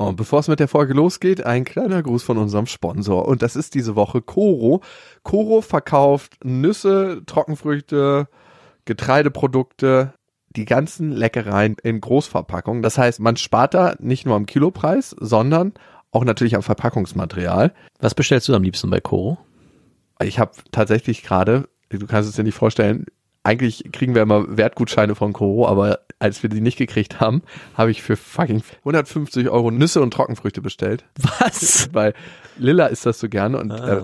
Und bevor es mit der Folge losgeht, ein kleiner Gruß von unserem Sponsor. Und das ist diese Woche Coro. Coro verkauft Nüsse, Trockenfrüchte, Getreideprodukte, die ganzen Leckereien in Großverpackungen. Das heißt, man spart da nicht nur am Kilopreis, sondern auch natürlich am Verpackungsmaterial. Was bestellst du am liebsten bei Coro? Ich habe tatsächlich gerade, du kannst es dir nicht vorstellen, eigentlich kriegen wir immer Wertgutscheine von Coro, aber als wir die nicht gekriegt haben, habe ich für fucking 150 Euro Nüsse und Trockenfrüchte bestellt. Was? Weil Lilla ist das so gerne und Ah. äh,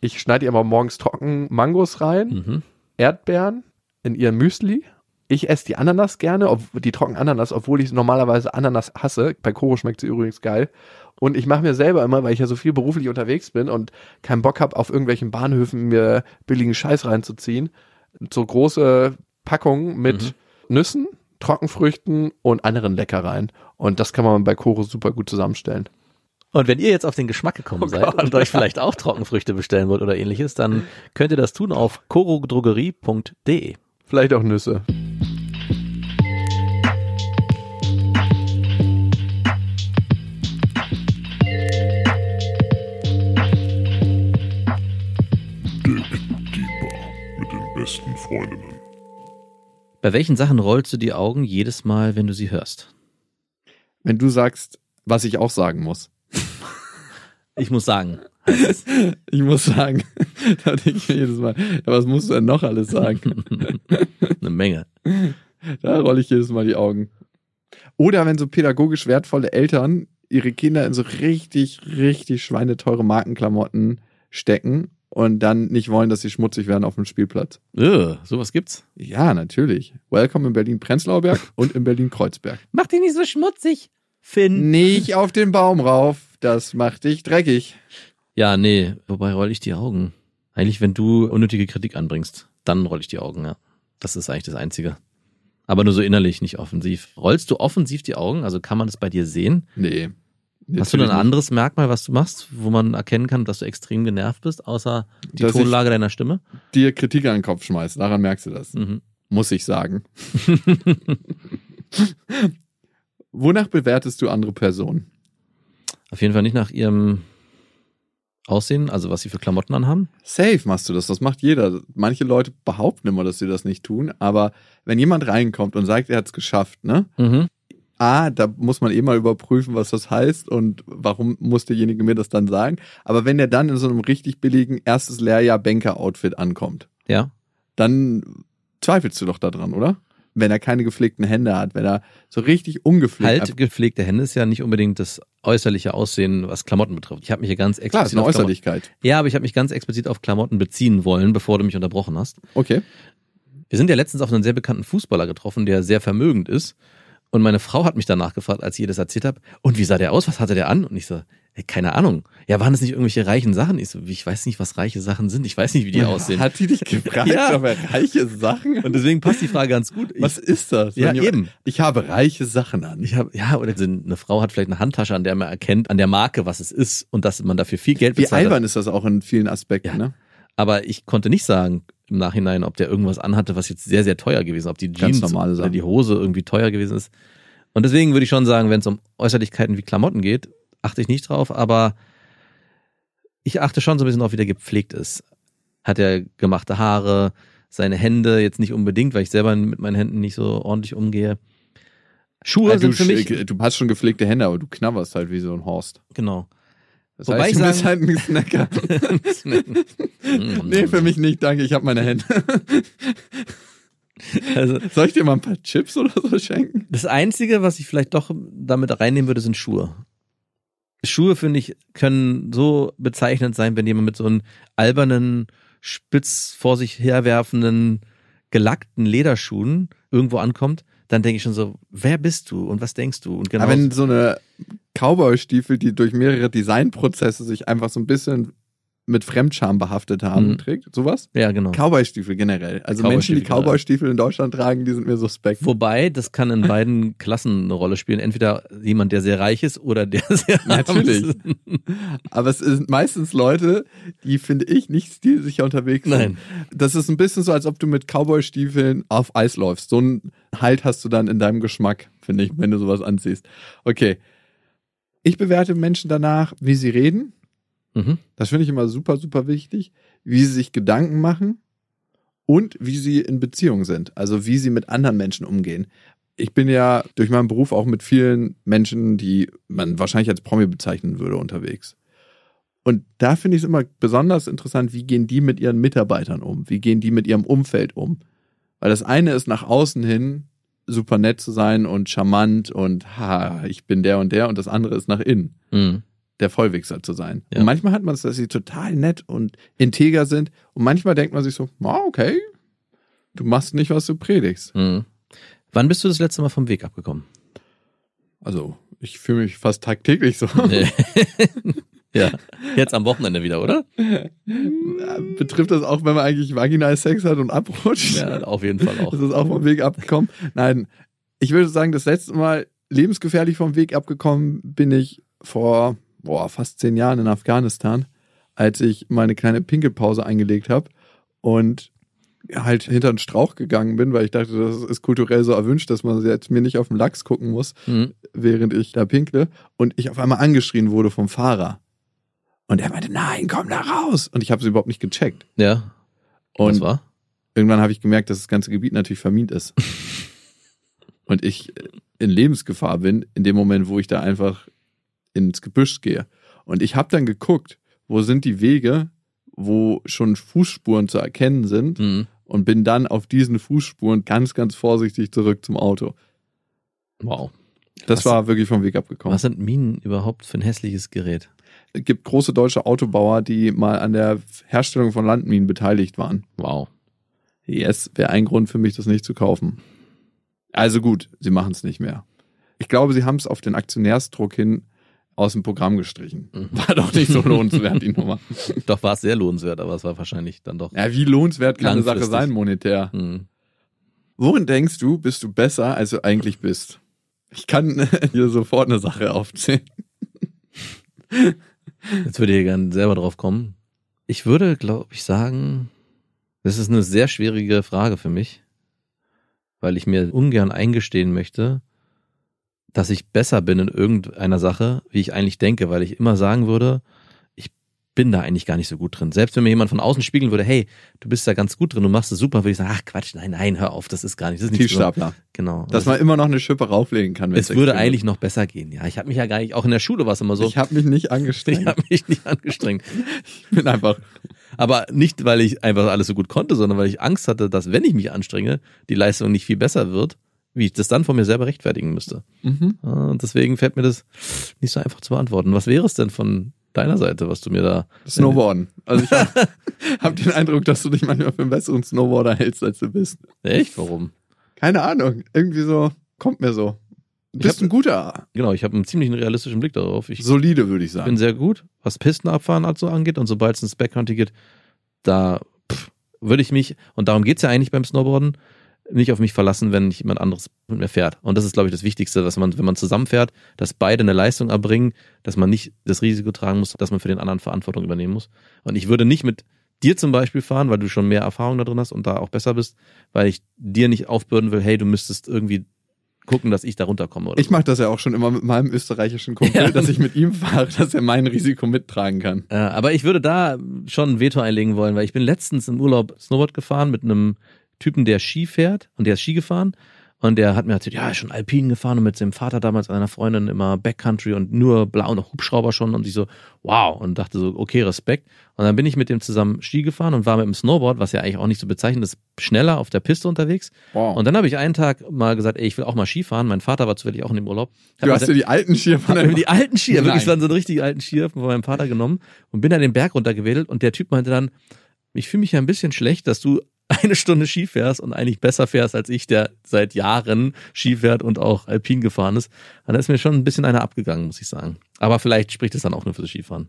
ich schneide ihr mal morgens trocken Mangos rein, Mhm. Erdbeeren in ihr Müsli. Ich esse die Ananas gerne, ob, die trocken Ananas, obwohl ich normalerweise Ananas hasse. Bei Koro schmeckt sie übrigens geil. Und ich mache mir selber immer, weil ich ja so viel beruflich unterwegs bin und keinen Bock habe, auf irgendwelchen Bahnhöfen mir billigen Scheiß reinzuziehen, so große Packungen mit Nüssen, Trockenfrüchten und anderen Leckereien. Und das kann man bei Koro super gut zusammenstellen. Und wenn ihr jetzt auf den Geschmack gekommen Oh seid Gott. und euch vielleicht auch Trockenfrüchte bestellen wollt oder ähnliches, dann könnt ihr das tun auf corodrogerie.de. Vielleicht auch Nüsse. Besten Freundinnen. Bei welchen Sachen rollst du die Augen jedes Mal, wenn du sie hörst? Wenn du sagst, was ich auch sagen muss. Ich muss sagen, Ich muss sagen, da denke ich mir jedes Mal, ja, was musst du denn noch alles sagen? eine Menge. Da rolle ich jedes Mal die Augen. Oder wenn so pädagogisch wertvolle Eltern ihre Kinder in so richtig, richtig schweineteure Markenklamotten stecken und dann nicht wollen, dass sie schmutzig werden auf dem Spielplatz. Ugh, sowas gibt's. Ja, natürlich. Welcome in Berlin-Prenzlauer Berg und in Berlin-Kreuzberg. Mach dich nicht so schmutzig, Finn. Nicht auf den Baum rauf, das macht dich dreckig. Ja, nee, wobei roll ich die Augen. Eigentlich, wenn du unnötige Kritik anbringst, dann roll ich die Augen, ja. Das ist eigentlich das Einzige. Aber nur so innerlich, nicht offensiv. Rollst du offensiv die Augen? Also kann man das bei dir sehen? Nee. Hast du ein anderes Merkmal, was du machst, wo man erkennen kann, dass du extrem genervt bist, außer die Dass Tonlage deiner Stimme? dir Kritik an den Kopf schmeißt, daran merkst du das. Mhm. Muss ich sagen. Wonach bewertest du andere Personen? Auf jeden Fall nicht nach ihrem Aussehen, also was sie für Klamotten anhaben. Safe machst du das, das macht jeder. Manche Leute behaupten immer, dass sie das nicht tun, aber wenn jemand reinkommt und sagt, er hat es geschafft, ne? Mhm. A, da muss man eh mal überprüfen, was das heißt und warum muss derjenige mir das dann sagen. Aber wenn er dann in so einem richtig billigen erstes Lehrjahr Banker-Outfit ankommt, Ja. dann zweifelst du doch daran, oder? Wenn er keine gepflegten Hände hat, wenn er so richtig ungepflegt Halt gepflegte Hände ist ja nicht unbedingt das äußerliche Aussehen, was Klamotten betrifft. Ich habe mich hier ganz explizit Klar, ist eine auf Klamotten- Äußerlichkeit. Ja, aber ich habe mich ganz explizit auf Klamotten beziehen wollen, bevor du mich unterbrochen hast. Okay. Wir sind ja letztens auf einen sehr bekannten Fußballer getroffen, der sehr vermögend ist. Und meine Frau hat mich danach gefragt, als ich ihr das erzählt habe, und wie sah der aus? Was hatte der an? Und ich so, hey, keine Ahnung. Ja, waren das nicht irgendwelche reichen Sachen? Ich so, ich weiß nicht, was reiche Sachen sind. Ich weiß nicht, wie die aussehen. Hat die dich gefragt, Ja. ob er reiche Sachen Und deswegen passt die Frage ganz gut. Ich, Was ist das? Ja, jemand- eben. Ich habe reiche Sachen an. ich habe, ja, oder eine Frau hat vielleicht eine Handtasche, an der man erkennt, an der Marke, was es ist und dass man dafür viel Geld Wie bezahlt. hat. albern ist das auch in vielen Aspekten, Ja. ne? Aber ich konnte nicht sagen im Nachhinein, ob der irgendwas anhatte, was jetzt sehr, sehr teuer gewesen ist, ob die Jeans oder die Hose irgendwie teuer gewesen ist. Und deswegen würde ich schon sagen, wenn es um Äußerlichkeiten wie Klamotten geht, achte ich nicht drauf, aber ich achte schon so ein bisschen drauf, wie der gepflegt ist. Hat er gemachte Haare, seine Hände, jetzt nicht unbedingt, weil ich selber mit meinen Händen nicht so ordentlich umgehe. Schuhe du, sind für mich, sch- du hast schon gepflegte Hände, aber du knabberst halt wie so ein Horst. genau. Das Wobei heißt, ich sagen- halt ein Snacker. nee, für mich nicht, danke, ich habe meine Hände. Also, Soll ich dir mal ein paar Chips oder so schenken? Das Einzige, was ich vielleicht doch damit reinnehmen würde, sind Schuhe. Schuhe, finde ich, können so bezeichnend sein, wenn jemand mit so einem albernen, spitz vor sich herwerfenden, gelackten Lederschuhen irgendwo ankommt, dann denke ich schon so, wer bist du und was denkst du? Und genau. Aber wenn so eine Cowboy-Stiefel, die durch mehrere Designprozesse sich einfach so ein bisschen mit Fremdscham behaftet haben, Mhm. trägt, sowas? ja, genau. Cowboy-Stiefel generell. Also Menschen, die Cowboy-Stiefel in Deutschland tragen, die sind mir suspekt. Wobei, das kann in beiden Klassen eine Rolle spielen. Entweder jemand, der sehr reich ist oder der sehr Natürlich. ist. Aber es sind meistens Leute, die, finde ich, nicht stilsicher unterwegs sind. Nein. Das ist ein bisschen so, als ob du mit Cowboy-Stiefeln auf Eis läufst. So einen Halt hast du dann in deinem Geschmack, finde ich, wenn du sowas anziehst. Okay. Ich bewerte Menschen danach, wie sie reden. Mhm. Das finde ich immer super, super wichtig. Wie sie sich Gedanken machen und wie sie in Beziehung sind. Also wie sie mit anderen Menschen umgehen. Ich bin ja durch meinen Beruf auch mit vielen Menschen, die man wahrscheinlich als Promi bezeichnen würde, unterwegs. Und da finde ich es immer besonders interessant, wie gehen die mit ihren Mitarbeitern um? Wie gehen die mit ihrem Umfeld um? Weil das eine ist nach außen hin super nett zu sein und charmant und ha, ich bin der und der und das andere ist nach innen Mhm. Der Vollwichser zu sein. Ja. Und manchmal hat man es, dass sie total nett und integer sind. Und manchmal denkt man sich so, ah, okay, du machst nicht, was du predigst. Mhm. Wann bist du das letzte Mal vom Weg abgekommen? Also, ich fühle mich fast tagtäglich so. ja. Jetzt am Wochenende wieder, oder? Betrifft das auch, wenn man eigentlich vaginal Sex hat und abrutscht? Ja, auf jeden Fall auch. Ist das auch vom Weg abgekommen? Nein, ich würde sagen, das letzte Mal lebensgefährlich vom Weg abgekommen bin ich vor boah, fast zehn Jahren in Afghanistan, als ich meine kleine Pinkelpause eingelegt habe und halt hinter einen Strauch gegangen bin, weil ich dachte, das ist kulturell so erwünscht, dass man jetzt mir nicht auf den Lachs gucken muss, Mhm. während ich da pinkle und ich auf einmal angeschrien wurde vom Fahrer. Und er meinte, nein, komm da raus. Und ich habe es überhaupt nicht gecheckt. Ja. Und Was war? irgendwann habe ich gemerkt, dass das ganze Gebiet natürlich vermint ist. und ich in Lebensgefahr bin, in dem Moment, wo ich da einfach ins Gebüsch gehe. Und ich habe dann geguckt, wo sind die Wege, wo schon Fußspuren zu erkennen sind Mhm. und bin dann auf diesen Fußspuren ganz, ganz vorsichtig zurück zum Auto. Wow. Das Was- war wirklich vom Weg abgekommen. Was sind Minen überhaupt für ein hässliches Gerät? Es gibt große deutsche Autobauer, die mal an der Herstellung von Landminen beteiligt waren. Wow. Yes, wäre ein Grund für mich, das nicht zu kaufen. Also gut, sie machen es nicht mehr. Ich glaube, sie haben es auf den Aktionärsdruck hin aus dem Programm gestrichen. Mhm. War doch nicht so lohnenswert, die Nummer. Doch war es sehr lohnenswert, aber es war wahrscheinlich dann doch. Ja, wie lohnenswert kann eine Sache sein, monetär? Mhm. Worin denkst du, bist du besser, als du eigentlich bist? Ich kann hier sofort eine Sache aufzählen. Jetzt würde ich hier gerne selber drauf kommen. Ich würde, glaube ich, sagen, das ist eine sehr schwierige Frage für mich, weil ich mir ungern eingestehen möchte, dass ich besser bin in irgendeiner Sache, wie ich eigentlich denke, weil ich immer sagen würde, ich bin da eigentlich gar nicht so gut drin. Selbst wenn mir jemand von außen spiegeln würde, hey, du bist da ganz gut drin, du machst es super, würde ich sagen, ach Quatsch, nein, nein, hör auf, das ist gar nicht, das ist nicht so. Tiefstapler. Genau. Dass man immer noch eine Schippe rauflegen kann. es würde extrem eigentlich noch besser gehen. Ja, ich habe mich ja gar nicht, auch in der Schule war es immer so. Ich habe mich nicht ich angestrengt. habe mich nicht angestrengt. Ich bin einfach Aber nicht, weil ich einfach alles so gut konnte, sondern weil ich Angst hatte, dass wenn ich mich anstrenge, die Leistung nicht viel besser wird, wie ich das dann von mir selber rechtfertigen müsste. mhm. Und deswegen fällt mir das nicht so einfach zu beantworten. Was wäre es denn von deiner Seite, was du mir da... Snowboarden. Also ich habe hab den Eindruck, dass du dich manchmal für einen besseren Snowboarder hältst, als du bist. Echt? Warum? Keine Ahnung. Irgendwie so, kommt mir so. Du Ich bist hab- ein guter. Genau, ich habe einen ziemlichen realistischen Blick darauf. Ich Solide, würde ich bin sagen. sehr gut, was Pistenabfahren also angeht. Und sobald es ins Backcountry geht, da pff, würde ich mich, und darum geht's ja eigentlich beim Snowboarden, nicht auf mich verlassen, wenn jemand anderes mit mir fährt. Und das ist, glaube ich, das Wichtigste, dass man, wenn man zusammenfährt, dass beide eine Leistung erbringen, dass man nicht das Risiko tragen muss, dass man für den anderen Verantwortung übernehmen muss. Und ich würde nicht mit dir zum Beispiel fahren, weil du schon mehr Erfahrung da drin hast und da auch besser bist, weil ich dir nicht aufbürden will, hey, du müsstest irgendwie gucken, dass ich da runterkomme. Ich so. mache das ja auch schon immer mit meinem österreichischen Kumpel, Ja. dass ich mit ihm fahre, dass er mein Risiko mittragen kann. Äh, aber ich würde da schon ein Veto einlegen wollen, weil ich bin letztens im Urlaub Snowboard gefahren mit einem Typen, der Ski fährt und der ist Ski gefahren und der hat mir erzählt, ja, er ist schon Alpin gefahren und mit seinem Vater damals einer Freundin immer Backcountry und nur blau und Hubschrauber schon und ich so, wow und dachte so, okay, Respekt. Und dann bin ich mit dem zusammen Ski gefahren und war mit dem Snowboard, was ja eigentlich auch nicht so bezeichnet ist, schneller auf der Piste unterwegs. Wow. Und dann habe ich einen Tag mal gesagt, ey, ich will auch mal Ski fahren. Mein Vater war zufällig auch in dem Urlaub. Hab du hast dir die alten Skier von deinem die alten Skier, wirklich, Nein. es waren so richtig alten Skier von meinem Vater genommen und bin dann den Berg runtergewedelt und der Typ meinte dann, ich fühle mich ja ein bisschen schlecht, dass du eine Stunde Ski fährst und eigentlich besser fährst als ich, der seit Jahren Ski fährt und auch Alpin gefahren ist. Und da ist mir schon ein bisschen einer abgegangen, muss ich sagen. Aber vielleicht spricht es dann auch nur für das Skifahren.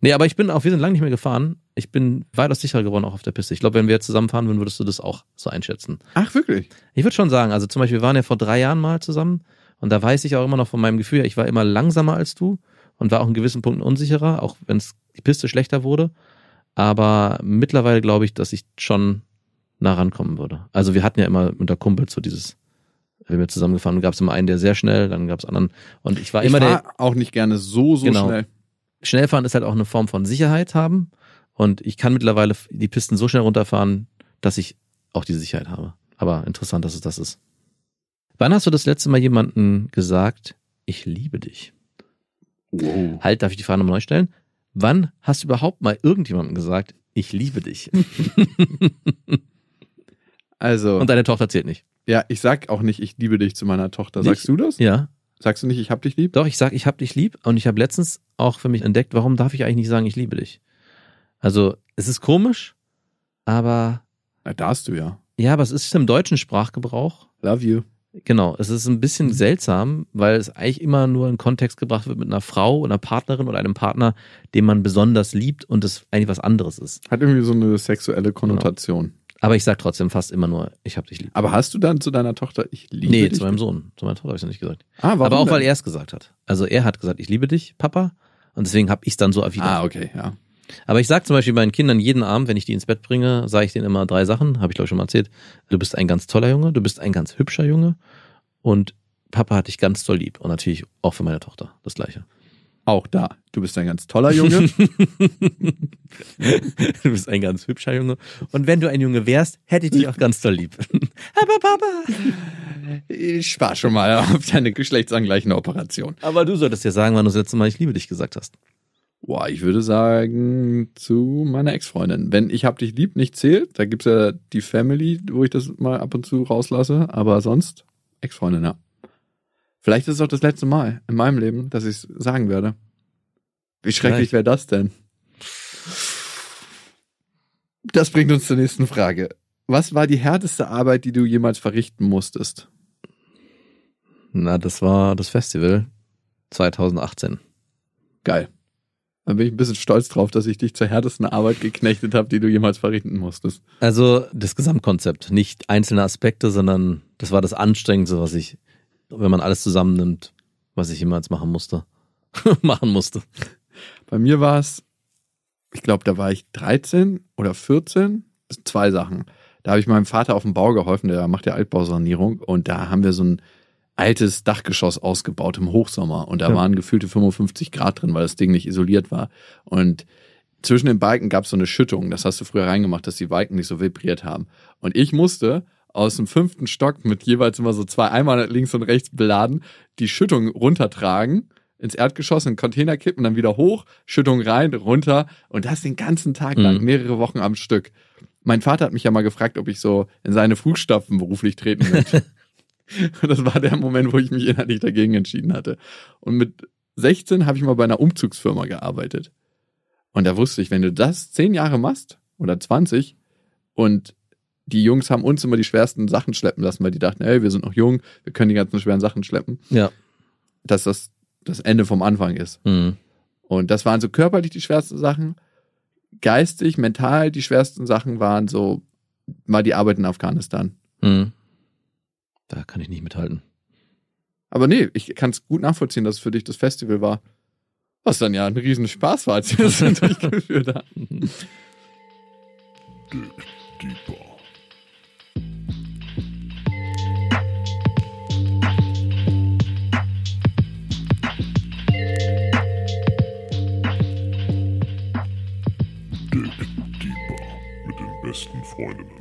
Nee, aber ich bin auch, wir sind lange nicht mehr gefahren. Ich bin weitaus sicherer geworden, auch auf der Piste. Ich glaube, wenn wir jetzt zusammenfahren würden, würdest du das auch so einschätzen. Ach, wirklich? Ich würde schon sagen, also zum Beispiel, wir waren ja vor drei Jahren mal zusammen und da weiß ich auch immer noch von meinem Gefühl, her, ich war immer langsamer als du und war auch in gewissen Punkten unsicherer, auch wenn es die Piste schlechter wurde. Aber mittlerweile glaube ich, dass ich schon nah rankommen würde. Also wir hatten ja immer mit der Kumpel so dieses wenn wir zusammengefahren, gab es immer einen, der sehr schnell, dann gab es anderen. Und ich war Ich immer der. auch nicht gerne so, so Genau. schnell. Schnellfahren ist halt auch eine Form von Sicherheit haben. Und ich kann mittlerweile die Pisten so schnell runterfahren, dass ich auch diese Sicherheit habe. Aber interessant, dass es das ist. Wann hast du das letzte Mal jemanden gesagt, ich liebe dich? Wow. Halt, darf ich die Frage nochmal neu stellen? Wann hast du überhaupt mal irgendjemandem gesagt, ich liebe dich? Also, Und deine Tochter zählt nicht. ja, ich sag auch nicht, ich liebe dich zu meiner Tochter. Nicht? Sagst du das? Ja. Sagst du nicht, ich hab dich lieb? Doch, ich sag, ich hab dich lieb. Und ich habe letztens auch für mich entdeckt, warum darf ich eigentlich nicht sagen, ich liebe dich? Also, es ist komisch, aber Na, darfst du ja. ja, aber es ist im deutschen Sprachgebrauch. Love you. Genau, es ist ein Mhm. bisschen seltsam, weil es eigentlich immer nur in Kontext gebracht wird mit einer Frau, einer Partnerin oder einem Partner, den man besonders liebt und es eigentlich was anderes ist. Hat irgendwie so eine sexuelle Konnotation. Aber ich sag trotzdem fast immer nur, ich hab dich lieb. Aber hast du dann zu deiner Tochter, ich liebe Nee, dich? zu meinem Sohn. Zu meiner Tochter habe ich noch nicht gesagt. Ah, warum Aber auch, denn? weil er es gesagt hat. Also er hat gesagt, ich liebe dich, Papa. Und deswegen habe ich es dann so erwidert. Ah, okay, ja. Aber ich sage zum Beispiel meinen Kindern jeden Abend, wenn ich die ins Bett bringe, sage ich denen immer drei Sachen, habe ich glaube ich schon mal erzählt. Du bist ein ganz toller Junge, du bist ein ganz hübscher Junge und Papa hat dich ganz doll lieb. Und natürlich auch für meine Tochter das gleiche. Auch da. Du bist ein ganz toller Junge. du bist ein ganz hübscher Junge. Und wenn du ein Junge wärst, hätte ich dich auch ganz doll lieb. Aber Papa. ich war schon mal auf deine geschlechtsangleichende Operation. Aber du solltest ja sagen, wann du das letzte Mal ich liebe dich gesagt hast. Boah, ich würde sagen, zu meiner Ex-Freundin. Wenn ich hab dich lieb nicht zählt, da gibt's ja die Family, wo ich das mal ab und zu rauslasse, aber sonst Ex-Freundin, ja. Vielleicht ist es auch das letzte Mal in meinem Leben, dass ich sagen werde. Wie schrecklich wäre das denn? Das bringt uns zur nächsten Frage. Was war die härteste Arbeit, die du jemals verrichten musstest? Na, das war das Festival 2018. Geil. Da bin ich ein bisschen stolz drauf, dass ich dich zur härtesten Arbeit geknechtet habe, die du jemals verrichten musstest. Also das Gesamtkonzept, nicht einzelne Aspekte, sondern das war das Anstrengendste, was ich, wenn man alles zusammennimmt, was ich jemals machen musste. machen musste. Bei mir war es, ich glaube, da war ich 13 oder 14. Das sind zwei Sachen. Da habe ich meinem Vater auf dem Bau geholfen, der macht ja Altbausanierung und da haben wir so ein altes Dachgeschoss ausgebaut im Hochsommer und da Ja. waren gefühlte 55 Grad drin, weil das Ding nicht isoliert war. Und zwischen den Balken gab es so eine Schüttung. Das hast du früher reingemacht, dass die Balken nicht so vibriert haben. Und ich musste aus dem fünften Stock mit jeweils immer so zwei Eimer links und rechts beladen, die Schüttung runtertragen, ins Erdgeschoss, in den Container kippen, dann wieder hoch, Schüttung rein, runter und das den ganzen Tag lang, Mhm. mehrere Wochen am Stück. Mein Vater hat mich ja mal gefragt, ob ich so in seine Fußstapfen beruflich treten möchte. Und das war der Moment, wo ich mich inhaltlich dagegen entschieden hatte. Und mit 16 habe ich mal bei einer Umzugsfirma gearbeitet. Und da wusste ich, wenn du das zehn Jahre machst oder 20 und die Jungs haben uns immer die schwersten Sachen schleppen lassen, weil die dachten, ey, wir sind noch jung, wir können die ganzen schweren Sachen schleppen, Ja. dass das das Ende vom Anfang ist. Mhm. Und das waren so körperlich die schwersten Sachen, geistig, mental die schwersten Sachen waren so mal die Arbeit in Afghanistan. Mhm. Da kann ich nicht mithalten. Aber nee, ich kann es gut nachvollziehen, dass es für dich das Festival war. Was dann ja ein Riesenspaß war, als wir das durchgeführt haben. Dick Deeper. Freundinnen.